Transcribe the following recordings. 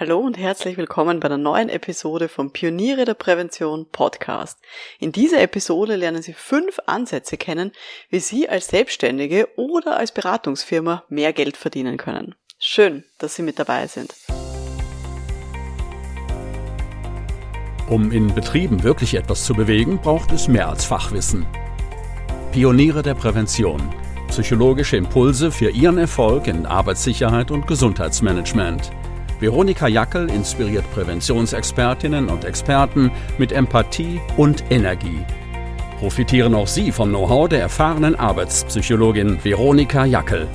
Hallo und herzlich willkommen bei einer neuen Episode vom Pioniere der Prävention Podcast. In dieser Episode lernen Sie fünf Ansätze kennen, wie Sie als Selbstständige oder als Beratungsfirma mehr Geld verdienen können. Schön, dass Sie mit dabei sind. Um in Betrieben wirklich etwas zu bewegen, braucht es mehr als Fachwissen. Pioniere der Prävention. Psychologische Impulse für Ihren Erfolg in Arbeitssicherheit und Gesundheitsmanagement. Veronika Jackel inspiriert Präventionsexpertinnen und Experten mit Empathie und Energie. Profitieren auch Sie vom Know-how der erfahrenen Arbeitspsychologin Veronika Jackel.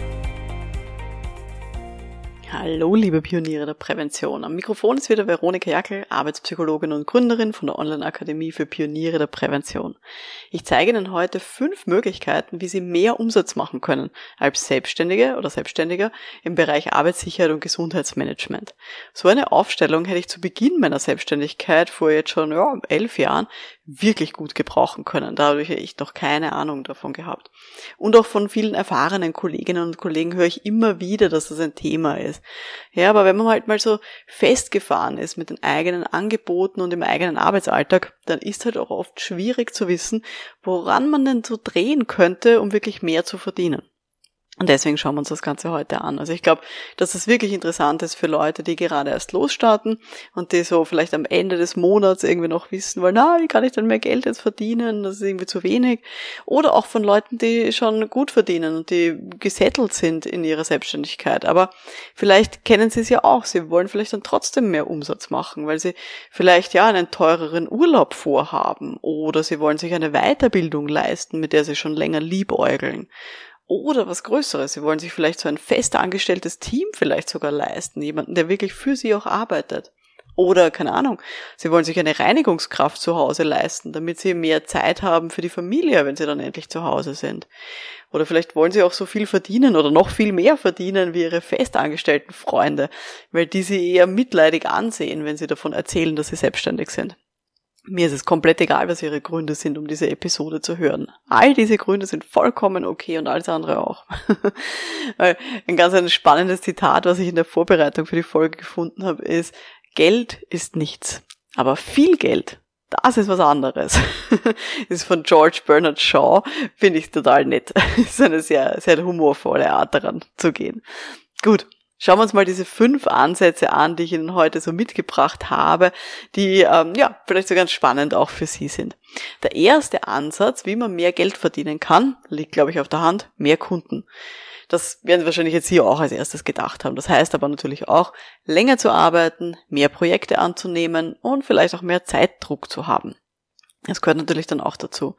Hallo, liebe Pioniere der Prävention. Am Mikrofon ist wieder Veronika Jackel, Arbeitspsychologin und Gründerin von der Online-Akademie für Pioniere der Prävention. Ich zeige Ihnen heute fünf Möglichkeiten, wie Sie mehr Umsatz machen können als Selbstständige oder Selbstständiger im Bereich Arbeitssicherheit und Gesundheitsmanagement. So eine Aufstellung hätte ich zu Beginn meiner Selbstständigkeit vor jetzt schon ja, elf Jahren wirklich gut gebrauchen können. Da habe ich noch keine Ahnung davon gehabt. Und auch von vielen erfahrenen Kolleginnen und Kollegen höre ich immer wieder, dass das ein Thema ist. Ja, aber wenn man halt mal so festgefahren ist mit den eigenen Angeboten und im eigenen Arbeitsalltag, dann ist halt auch oft schwierig zu wissen, woran man denn so drehen könnte, um wirklich mehr zu verdienen. Und deswegen schauen wir uns das Ganze heute an. Also ich glaube, dass es wirklich interessant ist für Leute, die gerade erst losstarten und die so vielleicht am Ende des Monats irgendwie noch wissen wollen, na, wie kann ich denn mehr Geld jetzt verdienen? Das ist irgendwie zu wenig. Oder auch von Leuten, die schon gut verdienen und die gesettelt sind in ihrer Selbstständigkeit. Aber vielleicht kennen sie es ja auch. Sie wollen vielleicht dann trotzdem mehr Umsatz machen, weil sie vielleicht ja einen teureren Urlaub vorhaben oder sie wollen sich eine Weiterbildung leisten, mit der sie schon länger liebäugeln oder was Größeres. Sie wollen sich vielleicht so ein fest angestelltes Team vielleicht sogar leisten. Jemanden, der wirklich für sie auch arbeitet. Oder, keine Ahnung, sie wollen sich eine Reinigungskraft zu Hause leisten, damit sie mehr Zeit haben für die Familie, wenn sie dann endlich zu Hause sind. Oder vielleicht wollen sie auch so viel verdienen oder noch viel mehr verdienen wie ihre festangestellten Freunde, weil die sie eher mitleidig ansehen, wenn sie davon erzählen, dass sie selbstständig sind. Mir ist es komplett egal, was Ihre Gründe sind, um diese Episode zu hören. All diese Gründe sind vollkommen okay und alles andere auch. ein ganz ein spannendes Zitat, was ich in der Vorbereitung für die Folge gefunden habe, ist, Geld ist nichts, aber viel Geld, das ist was anderes. ist von George Bernard Shaw, finde ich total nett. Ist eine sehr, sehr humorvolle Art daran zu gehen. Gut, Schauen wir uns mal diese fünf Ansätze an, die ich Ihnen heute so mitgebracht habe, die ähm, ja vielleicht so ganz spannend auch für Sie sind. Der erste Ansatz, wie man mehr Geld verdienen kann, liegt, glaube ich, auf der Hand, mehr Kunden. Das werden Sie wahrscheinlich jetzt hier auch als erstes gedacht haben. Das heißt aber natürlich auch, länger zu arbeiten, mehr Projekte anzunehmen und vielleicht auch mehr Zeitdruck zu haben. Das gehört natürlich dann auch dazu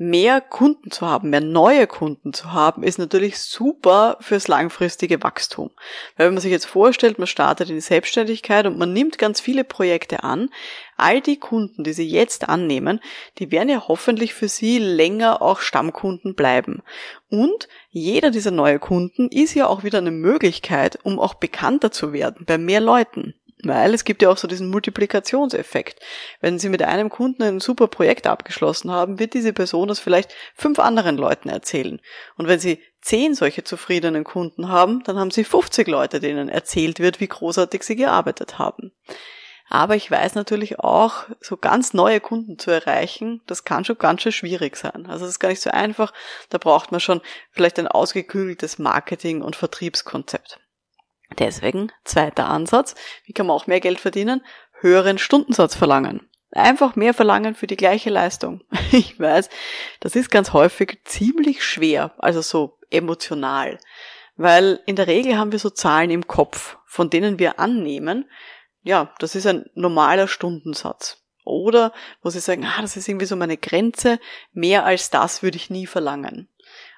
mehr Kunden zu haben, mehr neue Kunden zu haben, ist natürlich super fürs langfristige Wachstum. Weil wenn man sich jetzt vorstellt, man startet in die Selbstständigkeit und man nimmt ganz viele Projekte an, all die Kunden, die Sie jetzt annehmen, die werden ja hoffentlich für Sie länger auch Stammkunden bleiben. Und jeder dieser neue Kunden ist ja auch wieder eine Möglichkeit, um auch bekannter zu werden bei mehr Leuten. Weil es gibt ja auch so diesen Multiplikationseffekt. Wenn Sie mit einem Kunden ein super Projekt abgeschlossen haben, wird diese Person das vielleicht fünf anderen Leuten erzählen. Und wenn Sie zehn solche zufriedenen Kunden haben, dann haben Sie 50 Leute, denen erzählt wird, wie großartig Sie gearbeitet haben. Aber ich weiß natürlich auch, so ganz neue Kunden zu erreichen, das kann schon ganz schön schwierig sein. Also das ist gar nicht so einfach. Da braucht man schon vielleicht ein ausgeklügeltes Marketing- und Vertriebskonzept. Deswegen, zweiter Ansatz, wie kann man auch mehr Geld verdienen? Höheren Stundensatz verlangen. Einfach mehr verlangen für die gleiche Leistung. Ich weiß, das ist ganz häufig ziemlich schwer, also so emotional. Weil in der Regel haben wir so Zahlen im Kopf, von denen wir annehmen, ja, das ist ein normaler Stundensatz. Oder wo sie sagen, ah, das ist irgendwie so meine Grenze, mehr als das würde ich nie verlangen.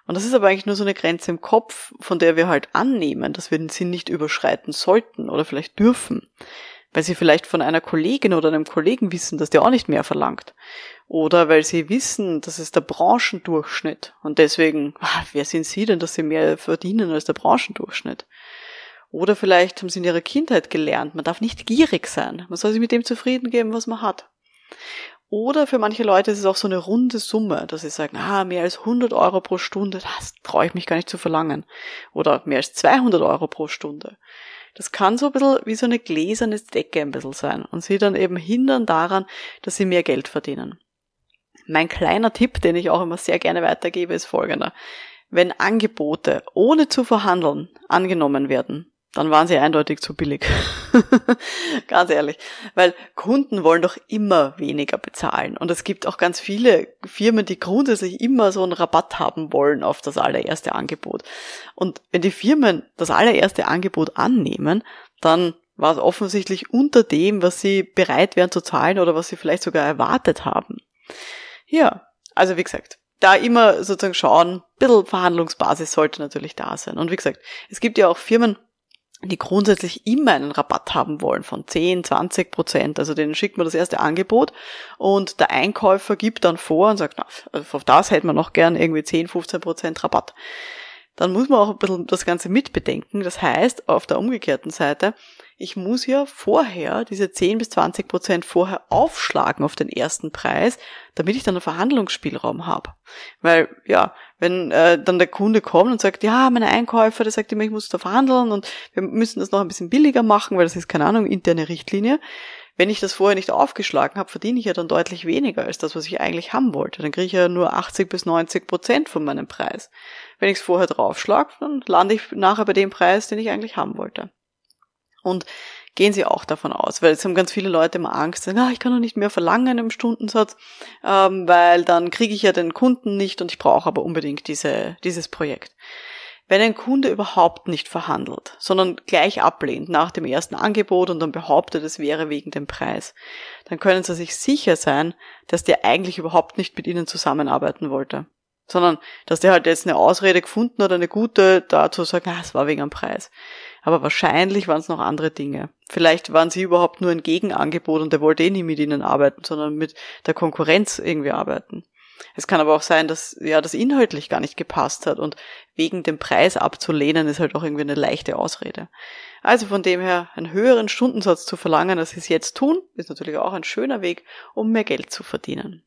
Und das ist aber eigentlich nur so eine Grenze im Kopf, von der wir halt annehmen, dass wir den Sinn nicht überschreiten sollten oder vielleicht dürfen. Weil sie vielleicht von einer Kollegin oder einem Kollegen wissen, dass der auch nicht mehr verlangt. Oder weil sie wissen, das ist der Branchendurchschnitt. Und deswegen, ach, wer sind sie denn, dass sie mehr verdienen als der Branchendurchschnitt? Oder vielleicht haben sie in ihrer Kindheit gelernt, man darf nicht gierig sein. Man soll sich mit dem zufrieden geben, was man hat. Oder für manche Leute ist es auch so eine runde Summe, dass sie sagen, ah, mehr als 100 Euro pro Stunde, das traue ich mich gar nicht zu verlangen. Oder mehr als 200 Euro pro Stunde. Das kann so ein bisschen wie so eine gläserne Decke ein bisschen sein und sie dann eben hindern daran, dass sie mehr Geld verdienen. Mein kleiner Tipp, den ich auch immer sehr gerne weitergebe, ist folgender. Wenn Angebote ohne zu verhandeln angenommen werden, dann waren sie eindeutig zu billig. ganz ehrlich. Weil Kunden wollen doch immer weniger bezahlen. Und es gibt auch ganz viele Firmen, die grundsätzlich immer so einen Rabatt haben wollen auf das allererste Angebot. Und wenn die Firmen das allererste Angebot annehmen, dann war es offensichtlich unter dem, was sie bereit wären zu zahlen oder was sie vielleicht sogar erwartet haben. Ja, also wie gesagt, da immer sozusagen schauen, ein bisschen Verhandlungsbasis sollte natürlich da sein. Und wie gesagt, es gibt ja auch Firmen, die grundsätzlich immer einen Rabatt haben wollen von 10, 20 Prozent. Also denen schickt man das erste Angebot und der Einkäufer gibt dann vor und sagt, na, auf das hätte man noch gern irgendwie 10, 15 Prozent Rabatt. Dann muss man auch ein bisschen das Ganze mitbedenken. Das heißt, auf der umgekehrten Seite, ich muss ja vorher diese 10 bis 20 Prozent vorher aufschlagen auf den ersten Preis, damit ich dann einen Verhandlungsspielraum habe. Weil, ja, wenn äh, dann der Kunde kommt und sagt, ja, meine Einkäufer, der sagt immer, ich muss da verhandeln und wir müssen das noch ein bisschen billiger machen, weil das ist, keine Ahnung, interne Richtlinie. Wenn ich das vorher nicht aufgeschlagen habe, verdiene ich ja dann deutlich weniger als das, was ich eigentlich haben wollte. Dann kriege ich ja nur 80 bis 90 Prozent von meinem Preis. Wenn ich es vorher draufschlage, dann lande ich nachher bei dem Preis, den ich eigentlich haben wollte. Und gehen Sie auch davon aus, weil es haben ganz viele Leute immer Angst, sagen, ah, ich kann doch nicht mehr verlangen im Stundensatz, ähm, weil dann kriege ich ja den Kunden nicht und ich brauche aber unbedingt diese, dieses Projekt. Wenn ein Kunde überhaupt nicht verhandelt, sondern gleich ablehnt nach dem ersten Angebot und dann behauptet, es wäre wegen dem Preis, dann können Sie sich sicher sein, dass der eigentlich überhaupt nicht mit Ihnen zusammenarbeiten wollte sondern dass der halt jetzt eine Ausrede gefunden hat, eine gute, dazu sagen, ah, es war wegen am Preis. Aber wahrscheinlich waren es noch andere Dinge. Vielleicht waren sie überhaupt nur ein Gegenangebot und der wollte eh nie mit ihnen arbeiten, sondern mit der Konkurrenz irgendwie arbeiten. Es kann aber auch sein, dass ja das inhaltlich gar nicht gepasst hat und wegen dem Preis abzulehnen ist halt auch irgendwie eine leichte Ausrede. Also von dem her einen höheren Stundensatz zu verlangen, als sie es jetzt tun, ist natürlich auch ein schöner Weg, um mehr Geld zu verdienen.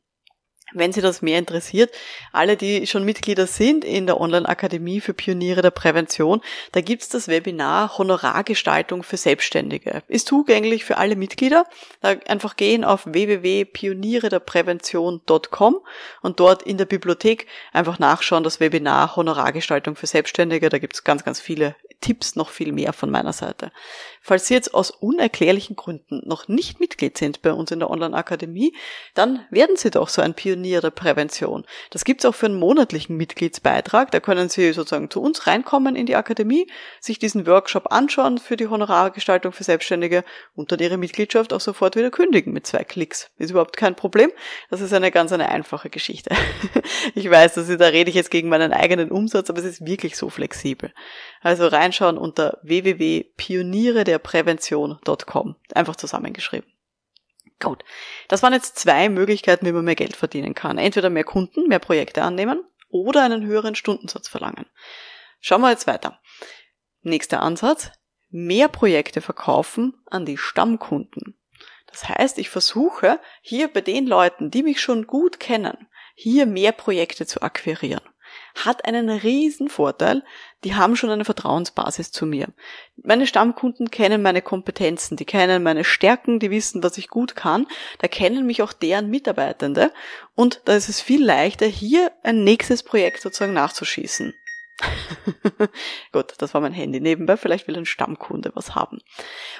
Wenn Sie das mehr interessiert, alle, die schon Mitglieder sind in der Online-Akademie für Pioniere der Prävention, da gibt's das Webinar Honorargestaltung für Selbstständige. Ist zugänglich für alle Mitglieder. Da einfach gehen auf www.pionierederprävention.com und dort in der Bibliothek einfach nachschauen, das Webinar Honorargestaltung für Selbstständige. Da gibt's ganz, ganz viele Tipps noch viel mehr von meiner Seite. Falls Sie jetzt aus unerklärlichen Gründen noch nicht Mitglied sind bei uns in der Online-Akademie, dann werden Sie doch so ein Pionier der Prävention. Das gibt's auch für einen monatlichen Mitgliedsbeitrag. Da können Sie sozusagen zu uns reinkommen in die Akademie, sich diesen Workshop anschauen für die Honorargestaltung für Selbstständige und dann Ihre Mitgliedschaft auch sofort wieder kündigen mit zwei Klicks. Ist überhaupt kein Problem. Das ist eine ganz eine einfache Geschichte. ich weiß, dass ich, da rede ich jetzt gegen meinen eigenen Umsatz, aber es ist wirklich so flexibel. Also reinschauen unter www.pioniere-der-prävention.com. Einfach zusammengeschrieben. Gut. Das waren jetzt zwei Möglichkeiten, wie man mehr Geld verdienen kann. Entweder mehr Kunden, mehr Projekte annehmen oder einen höheren Stundensatz verlangen. Schauen wir jetzt weiter. Nächster Ansatz. Mehr Projekte verkaufen an die Stammkunden. Das heißt, ich versuche hier bei den Leuten, die mich schon gut kennen, hier mehr Projekte zu akquirieren hat einen riesen Vorteil. Die haben schon eine Vertrauensbasis zu mir. Meine Stammkunden kennen meine Kompetenzen, die kennen meine Stärken, die wissen, was ich gut kann. Da kennen mich auch deren Mitarbeitende. Und da ist es viel leichter, hier ein nächstes Projekt sozusagen nachzuschießen. Gut, das war mein Handy nebenbei. Vielleicht will ein Stammkunde was haben.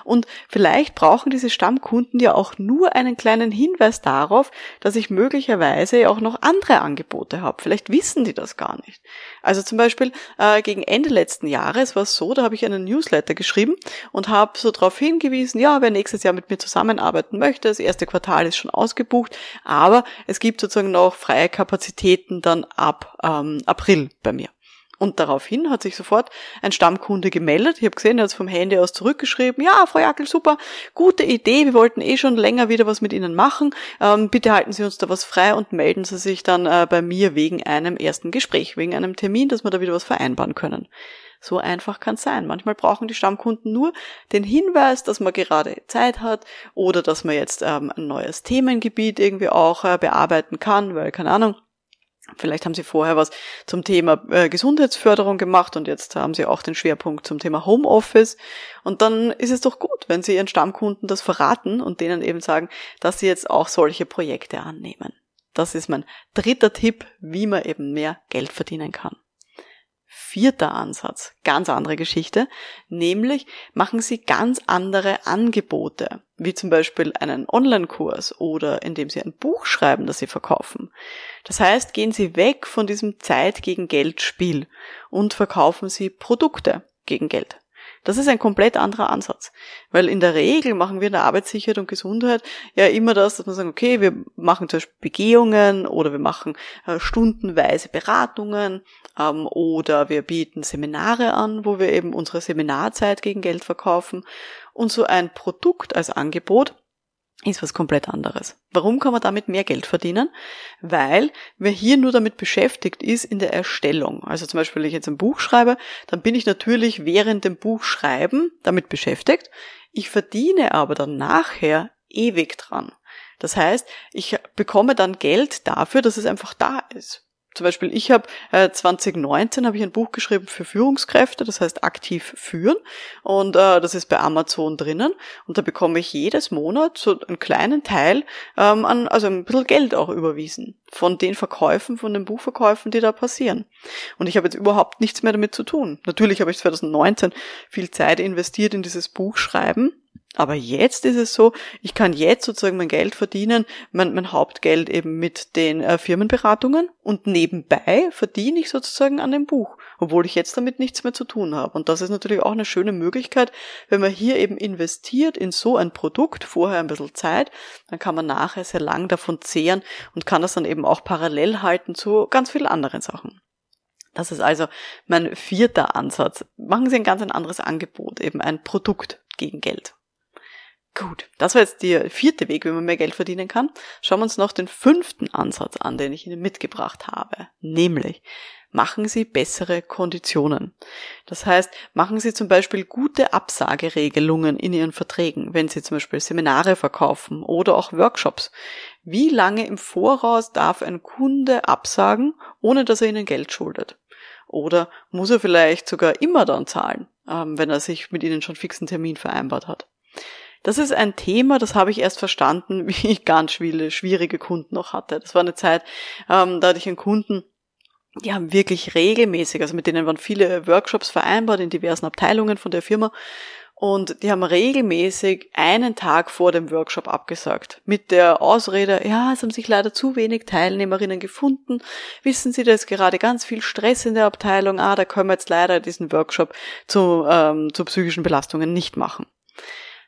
Und vielleicht brauchen diese Stammkunden ja auch nur einen kleinen Hinweis darauf, dass ich möglicherweise auch noch andere Angebote habe. Vielleicht wissen die das gar nicht. Also zum Beispiel äh, gegen Ende letzten Jahres war es so, da habe ich einen Newsletter geschrieben und habe so darauf hingewiesen, ja, wer nächstes Jahr mit mir zusammenarbeiten möchte, das erste Quartal ist schon ausgebucht, aber es gibt sozusagen noch freie Kapazitäten dann ab ähm, April bei mir. Und daraufhin hat sich sofort ein Stammkunde gemeldet. Ich habe gesehen, er hat es vom Handy aus zurückgeschrieben. Ja, Frau Jackel, super, gute Idee. Wir wollten eh schon länger wieder was mit Ihnen machen. Ähm, bitte halten Sie uns da was frei und melden Sie sich dann äh, bei mir wegen einem ersten Gespräch, wegen einem Termin, dass wir da wieder was vereinbaren können. So einfach kann es sein. Manchmal brauchen die Stammkunden nur den Hinweis, dass man gerade Zeit hat oder dass man jetzt ähm, ein neues Themengebiet irgendwie auch äh, bearbeiten kann, weil keine Ahnung, Vielleicht haben Sie vorher was zum Thema äh, Gesundheitsförderung gemacht und jetzt haben Sie auch den Schwerpunkt zum Thema Homeoffice. Und dann ist es doch gut, wenn Sie Ihren Stammkunden das verraten und denen eben sagen, dass Sie jetzt auch solche Projekte annehmen. Das ist mein dritter Tipp, wie man eben mehr Geld verdienen kann. Vierter Ansatz, ganz andere Geschichte, nämlich machen Sie ganz andere Angebote, wie zum Beispiel einen Online-Kurs oder indem Sie ein Buch schreiben, das Sie verkaufen. Das heißt, gehen Sie weg von diesem Zeit gegen Geld Spiel und verkaufen Sie Produkte gegen Geld. Das ist ein komplett anderer Ansatz. Weil in der Regel machen wir in der Arbeitssicherheit und Gesundheit ja immer das, dass wir sagen, okay, wir machen zum Beispiel Begehungen oder wir machen äh, stundenweise Beratungen ähm, oder wir bieten Seminare an, wo wir eben unsere Seminarzeit gegen Geld verkaufen. Und so ein Produkt als Angebot ist was komplett anderes. Warum kann man damit mehr Geld verdienen? Weil wer hier nur damit beschäftigt ist in der Erstellung. Also zum Beispiel, wenn ich jetzt ein Buch schreibe, dann bin ich natürlich während dem Buchschreiben damit beschäftigt. Ich verdiene aber dann nachher ewig dran. Das heißt, ich bekomme dann Geld dafür, dass es einfach da ist zum Beispiel, ich habe äh, 2019 habe ich ein Buch geschrieben für Führungskräfte, das heißt aktiv führen und äh, das ist bei Amazon drinnen und da bekomme ich jedes Monat so einen kleinen Teil ähm, an, also ein bisschen Geld auch überwiesen von den Verkäufen, von den Buchverkäufen, die da passieren. Und ich habe jetzt überhaupt nichts mehr damit zu tun. Natürlich habe ich 2019 viel Zeit investiert in dieses Buchschreiben aber jetzt ist es so, ich kann jetzt sozusagen mein Geld verdienen, mein, mein Hauptgeld eben mit den äh, Firmenberatungen und nebenbei verdiene ich sozusagen an dem Buch, obwohl ich jetzt damit nichts mehr zu tun habe. Und das ist natürlich auch eine schöne Möglichkeit, wenn man hier eben investiert in so ein Produkt, vorher ein bisschen Zeit, dann kann man nachher sehr lang davon zehren und kann das dann eben auch parallel halten zu ganz vielen anderen Sachen. Das ist also mein vierter Ansatz. Machen Sie ein ganz ein anderes Angebot, eben ein Produkt gegen Geld. Gut, das war jetzt der vierte Weg, wie man mehr Geld verdienen kann. Schauen wir uns noch den fünften Ansatz an, den ich Ihnen mitgebracht habe. Nämlich, machen Sie bessere Konditionen. Das heißt, machen Sie zum Beispiel gute Absageregelungen in Ihren Verträgen, wenn Sie zum Beispiel Seminare verkaufen oder auch Workshops. Wie lange im Voraus darf ein Kunde absagen, ohne dass er Ihnen Geld schuldet? Oder muss er vielleicht sogar immer dann zahlen, ähm, wenn er sich mit Ihnen schon fixen Termin vereinbart hat? Das ist ein Thema, das habe ich erst verstanden, wie ich ganz viele schwierige Kunden noch hatte. Das war eine Zeit, ähm, da hatte ich einen Kunden, die haben wirklich regelmäßig, also mit denen waren viele Workshops vereinbart in diversen Abteilungen von der Firma und die haben regelmäßig einen Tag vor dem Workshop abgesagt. Mit der Ausrede, ja, es haben sich leider zu wenig Teilnehmerinnen gefunden. Wissen Sie, da ist gerade ganz viel Stress in der Abteilung. Ah, da können wir jetzt leider diesen Workshop zu, ähm, zu psychischen Belastungen nicht machen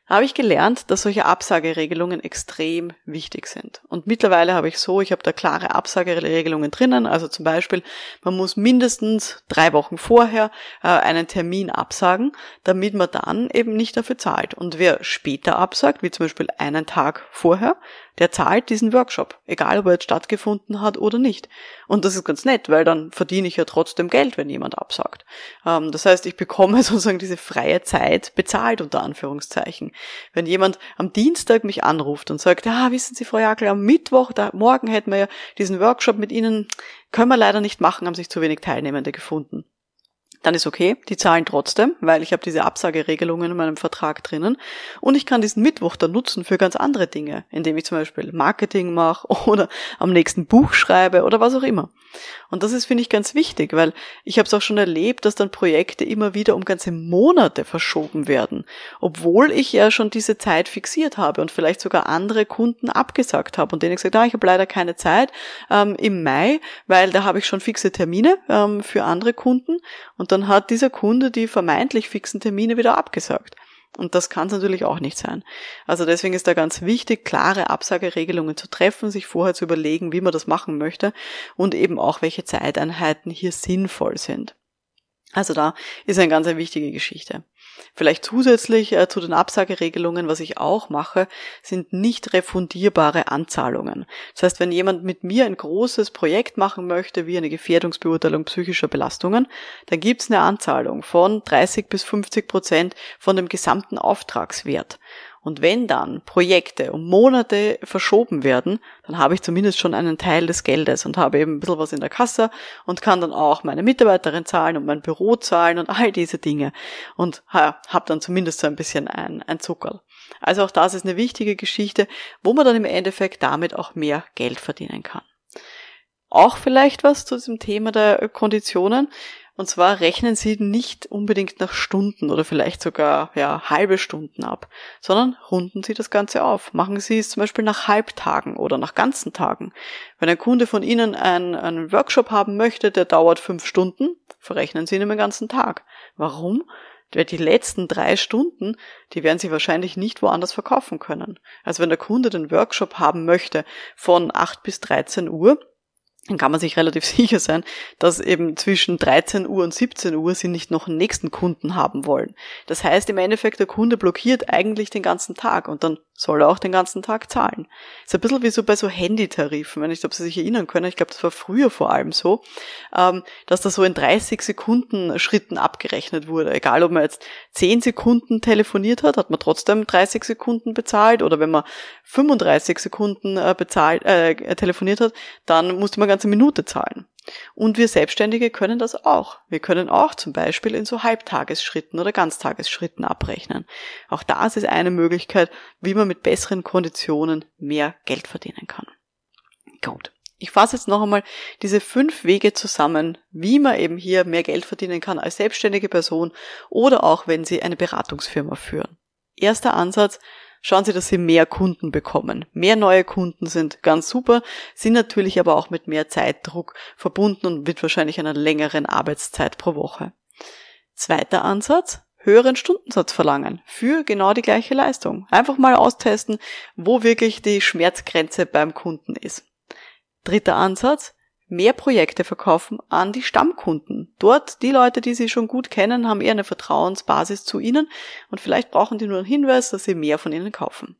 habe ich gelernt, dass solche Absageregelungen extrem wichtig sind. Und mittlerweile habe ich so, ich habe da klare Absageregelungen drinnen. Also zum Beispiel, man muss mindestens drei Wochen vorher äh, einen Termin absagen, damit man dann eben nicht dafür zahlt. Und wer später absagt, wie zum Beispiel einen Tag vorher, der zahlt diesen Workshop, egal ob er jetzt stattgefunden hat oder nicht. Und das ist ganz nett, weil dann verdiene ich ja trotzdem Geld, wenn jemand absagt. Ähm, das heißt, ich bekomme sozusagen diese freie Zeit bezahlt unter Anführungszeichen. Wenn jemand am Dienstag mich anruft und sagt, ah, wissen Sie, Frau Jakel, am Mittwoch, da, morgen hätten wir ja diesen Workshop mit Ihnen, können wir leider nicht machen, haben sich zu wenig Teilnehmende gefunden dann ist okay, die zahlen trotzdem, weil ich habe diese Absageregelungen in meinem Vertrag drinnen und ich kann diesen Mittwoch dann nutzen für ganz andere Dinge, indem ich zum Beispiel Marketing mache oder am nächsten Buch schreibe oder was auch immer. Und das ist, finde ich, ganz wichtig, weil ich habe es auch schon erlebt, dass dann Projekte immer wieder um ganze Monate verschoben werden, obwohl ich ja schon diese Zeit fixiert habe und vielleicht sogar andere Kunden abgesagt habe und denen gesagt, ah, ich habe leider keine Zeit ähm, im Mai, weil da habe ich schon fixe Termine ähm, für andere Kunden und dann hat dieser Kunde die vermeintlich fixen Termine wieder abgesagt. Und das kann es natürlich auch nicht sein. Also deswegen ist da ganz wichtig, klare Absageregelungen zu treffen, sich vorher zu überlegen, wie man das machen möchte und eben auch, welche Zeiteinheiten hier sinnvoll sind. Also da ist eine ganz wichtige Geschichte. Vielleicht zusätzlich äh, zu den Absageregelungen, was ich auch mache, sind nicht refundierbare Anzahlungen. Das heißt, wenn jemand mit mir ein großes Projekt machen möchte, wie eine Gefährdungsbeurteilung psychischer Belastungen, dann gibt es eine Anzahlung von 30 bis 50 Prozent von dem gesamten Auftragswert. Und wenn dann Projekte um Monate verschoben werden, dann habe ich zumindest schon einen Teil des Geldes und habe eben ein bisschen was in der Kasse und kann dann auch meine Mitarbeiterin zahlen und mein Büro zahlen und all diese Dinge und habe dann zumindest so ein bisschen ein, ein Zuckerl. Also auch das ist eine wichtige Geschichte, wo man dann im Endeffekt damit auch mehr Geld verdienen kann. Auch vielleicht was zu diesem Thema der Konditionen. Und zwar rechnen Sie nicht unbedingt nach Stunden oder vielleicht sogar ja, halbe Stunden ab, sondern runden Sie das Ganze auf. Machen Sie es zum Beispiel nach Halbtagen oder nach ganzen Tagen. Wenn ein Kunde von Ihnen einen, einen Workshop haben möchte, der dauert fünf Stunden, verrechnen Sie ihn im ganzen Tag. Warum? Weil die letzten drei Stunden, die werden Sie wahrscheinlich nicht woanders verkaufen können. Also wenn der Kunde den Workshop haben möchte von 8 bis 13 Uhr, dann kann man sich relativ sicher sein, dass eben zwischen 13 Uhr und 17 Uhr sie nicht noch einen nächsten Kunden haben wollen. Das heißt im Endeffekt, der Kunde blockiert eigentlich den ganzen Tag und dann soll er auch den ganzen Tag zahlen. Ist ein bisschen wie so bei so Handytarifen, wenn ich glaube, Sie sich erinnern können, ich glaube, das war früher vor allem so, ähm, dass das so in 30 Sekunden Schritten abgerechnet wurde. Egal, ob man jetzt 10 Sekunden telefoniert hat, hat man trotzdem 30 Sekunden bezahlt oder wenn man 35 Sekunden äh, bezahlt, äh, telefoniert hat, dann musste man ganze Minute zahlen. Und wir Selbstständige können das auch. Wir können auch zum Beispiel in so Halbtagesschritten oder Ganztagesschritten abrechnen. Auch das ist eine Möglichkeit, wie man mit besseren Konditionen mehr Geld verdienen kann. Gut. Ich fasse jetzt noch einmal diese fünf Wege zusammen, wie man eben hier mehr Geld verdienen kann als selbstständige Person oder auch wenn Sie eine Beratungsfirma führen. Erster Ansatz, schauen Sie, dass Sie mehr Kunden bekommen. Mehr neue Kunden sind ganz super, sind natürlich aber auch mit mehr Zeitdruck verbunden und mit wahrscheinlich einer längeren Arbeitszeit pro Woche. Zweiter Ansatz, höheren Stundensatz verlangen für genau die gleiche Leistung. Einfach mal austesten, wo wirklich die Schmerzgrenze beim Kunden ist. Dritter Ansatz, mehr Projekte verkaufen an die Stammkunden. Dort, die Leute, die Sie schon gut kennen, haben eher eine Vertrauensbasis zu Ihnen und vielleicht brauchen die nur einen Hinweis, dass Sie mehr von Ihnen kaufen.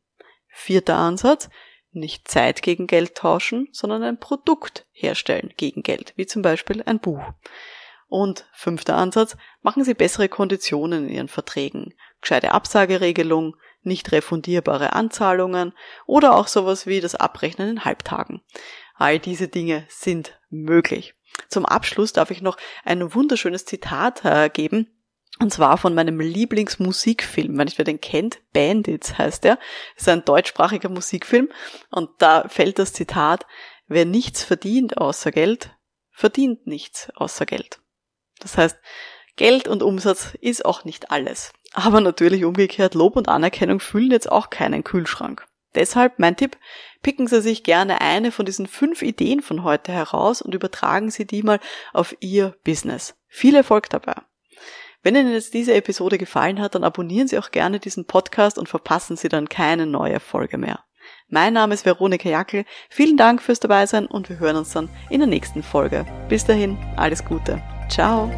Vierter Ansatz, nicht Zeit gegen Geld tauschen, sondern ein Produkt herstellen gegen Geld, wie zum Beispiel ein Buch. Und fünfter Ansatz, machen Sie bessere Konditionen in Ihren Verträgen, gescheite Absageregelung, nicht refundierbare Anzahlungen oder auch sowas wie das Abrechnen in Halbtagen. All diese Dinge sind möglich. Zum Abschluss darf ich noch ein wunderschönes Zitat äh, geben. Und zwar von meinem Lieblingsmusikfilm, wenn ich wer den kennt, Bandits heißt er. ist ein deutschsprachiger Musikfilm. Und da fällt das Zitat, wer nichts verdient außer Geld, verdient nichts außer Geld. Das heißt, Geld und Umsatz ist auch nicht alles. Aber natürlich umgekehrt, Lob und Anerkennung füllen jetzt auch keinen Kühlschrank. Deshalb mein Tipp, picken Sie sich gerne eine von diesen fünf Ideen von heute heraus und übertragen Sie die mal auf Ihr Business. Viel Erfolg dabei. Wenn Ihnen jetzt diese Episode gefallen hat, dann abonnieren Sie auch gerne diesen Podcast und verpassen Sie dann keine neue Folge mehr. Mein Name ist Veronika Jackel. Vielen Dank fürs Dabeisein und wir hören uns dann in der nächsten Folge. Bis dahin, alles Gute. Ciao.